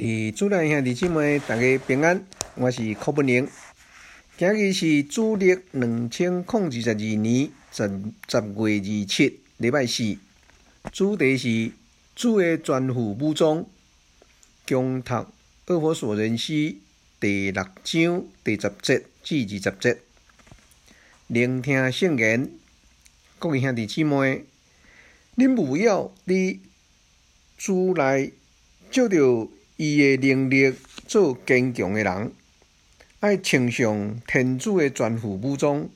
伫主内兄弟姊妹，大家平安。我是柯文宁。今日是旧历两千零二十二年十十月二七，礼拜四。主题是主的全副武装。恭读厄弗所人书第六章第十节至二十节。聆听圣言，各位兄弟姊妹，恁务要伫主内照着。伊的能力做坚强的人，爱穿上天主的全副武装，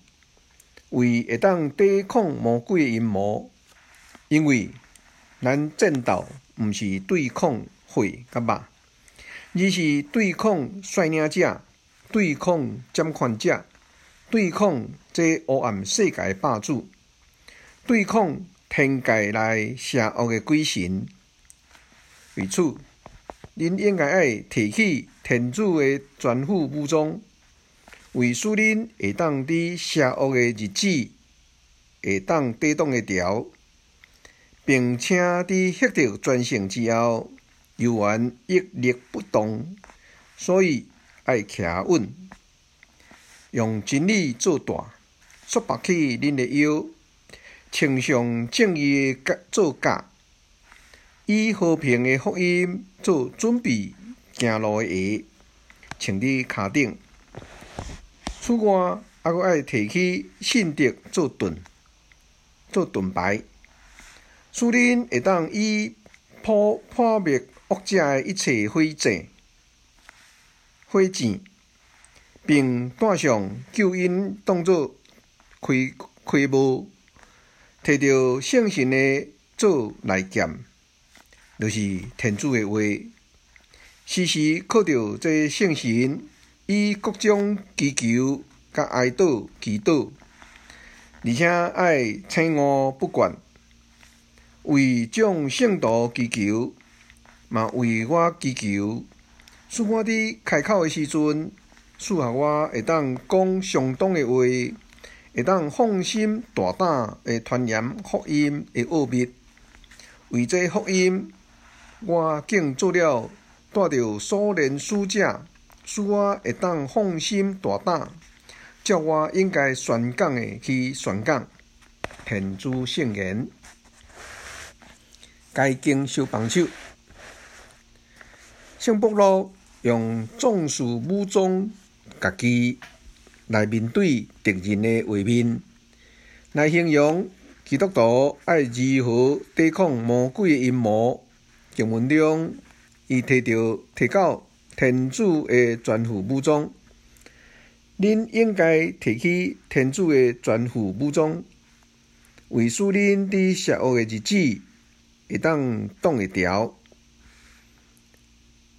为会当抵抗魔鬼的阴谋。因为咱战斗毋是对抗血甲肉，而是对抗率领者、对抗掌权者、对抗这黑暗世界霸主、对抗天界内邪恶的鬼神。为此。恁应该爱提起天主的全副武装，为使恁会当伫邪恶的日子会当抵挡得牢，并且伫获得全胜之后，犹原屹立不动。所以爱徛稳，用真理做带，束缚起恁的腰，穿上正义的做甲。以和平的福音做准备，行路的鞋穿伫脚顶。此外，还阁爱提起信德做盾，做盾牌，使恁会当以破破灭恶者的一切诡计、诡计，并带上救恩当作盔盔帽，摕着圣神的做利剑。就是天主的话，时时靠着这圣神，以各种祈求甲哀祷祈祷，而且爱青梧不管，为众圣徒祈求，嘛为我祈求，使我伫开口的时阵，适合我会当讲相当的话，会当放心大胆的传扬福音的奥秘，为这福音。我竟做了带着所领使者，使我会当放心大胆，照我应该宣讲的去宣讲。天主圣言，该经小帮手，圣伯罗用壮士武装家己来面对敌人的画面，来形容基督徒爱如何抵抗魔鬼的阴谋。经文中，伊提到提到天主的全副武装，恁应该提起天主的全副武装，为使恁伫邪恶的日子会当挡会牢，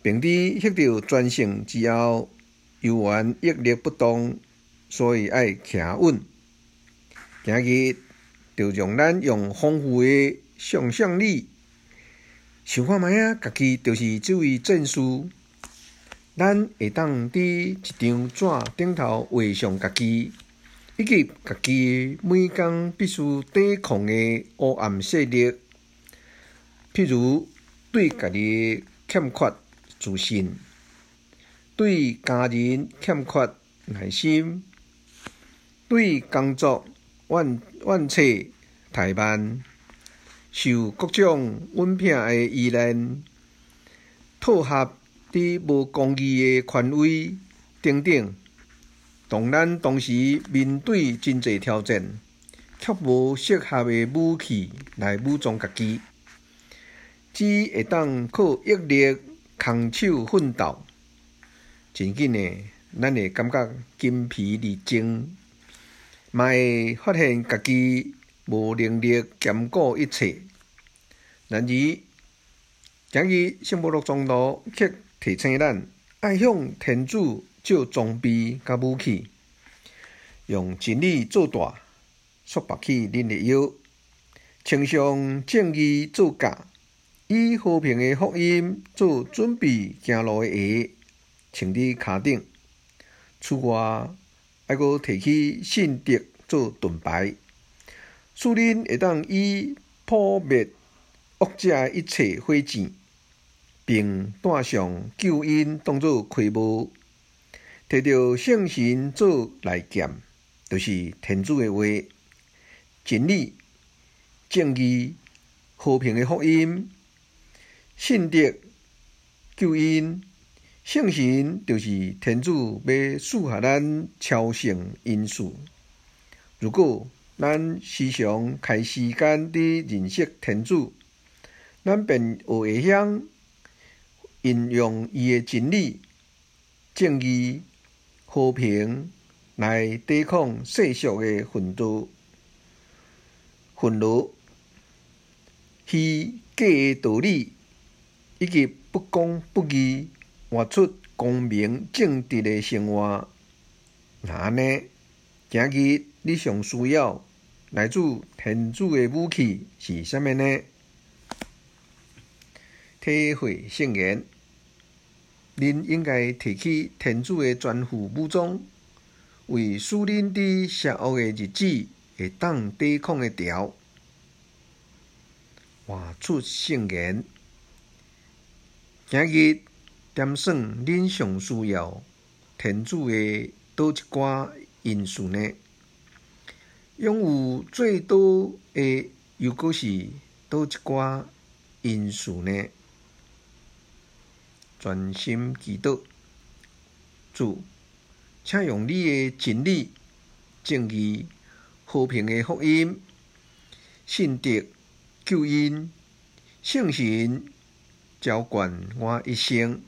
并伫获得全胜之后，犹原屹立不动，所以爱徛稳。今日就让咱用丰富的想象力。想看觅仔，家己就是这位战士。咱会当伫一张纸顶头画上家己，以及家己每工必须抵抗的黑暗势力，譬如对家己欠缺自信，对家人欠缺耐心，对工作怨怨气怠慢。受各种稳聘的依恋，套合伫无公义的权威等等，当咱同时面对真侪挑战，却无适合的武器来武装家己，只会当靠毅力空手奋斗，真紧的，咱会感觉筋疲力尽，嘛会发现家己无能力兼顾一切。然而，今日圣保禄宗徒却提醒咱，爱向天主借装备甲武器，用真理做大，束缚起恁的腰，穿上正义做甲，以和平的福音做准备行路的鞋，穿伫脚顶。此外，还阁提起信德做盾牌，使恁会当以破灭。恶者一切诡计，并带上救恩当作亏无，摕着圣神做内剑，就是天主的话、真理、正义、和平的福音、信德、救恩。圣神就是天主要赐下咱超性因素。如果咱时常开时间伫认识天主，咱便学会晓运用伊的真理、正义、和平来抵抗世俗的纷斗、愤怒、虚假的道理以及不公不义。活出光明正直的生活。那安尼，今日你上需要来自天主的武器是啥物呢？体会圣言，恁应该提起天主的全副武装，为使恁伫邪恶的日子会当抵抗的条。活出圣言，今日。点算恁上需要天主的叨一寡因素呢？拥有最多的又阁是叨一寡因素呢？专心祈祷，主，请用你的真理、正义、和平的福音、信德、救恩、圣神，浇灌我一生。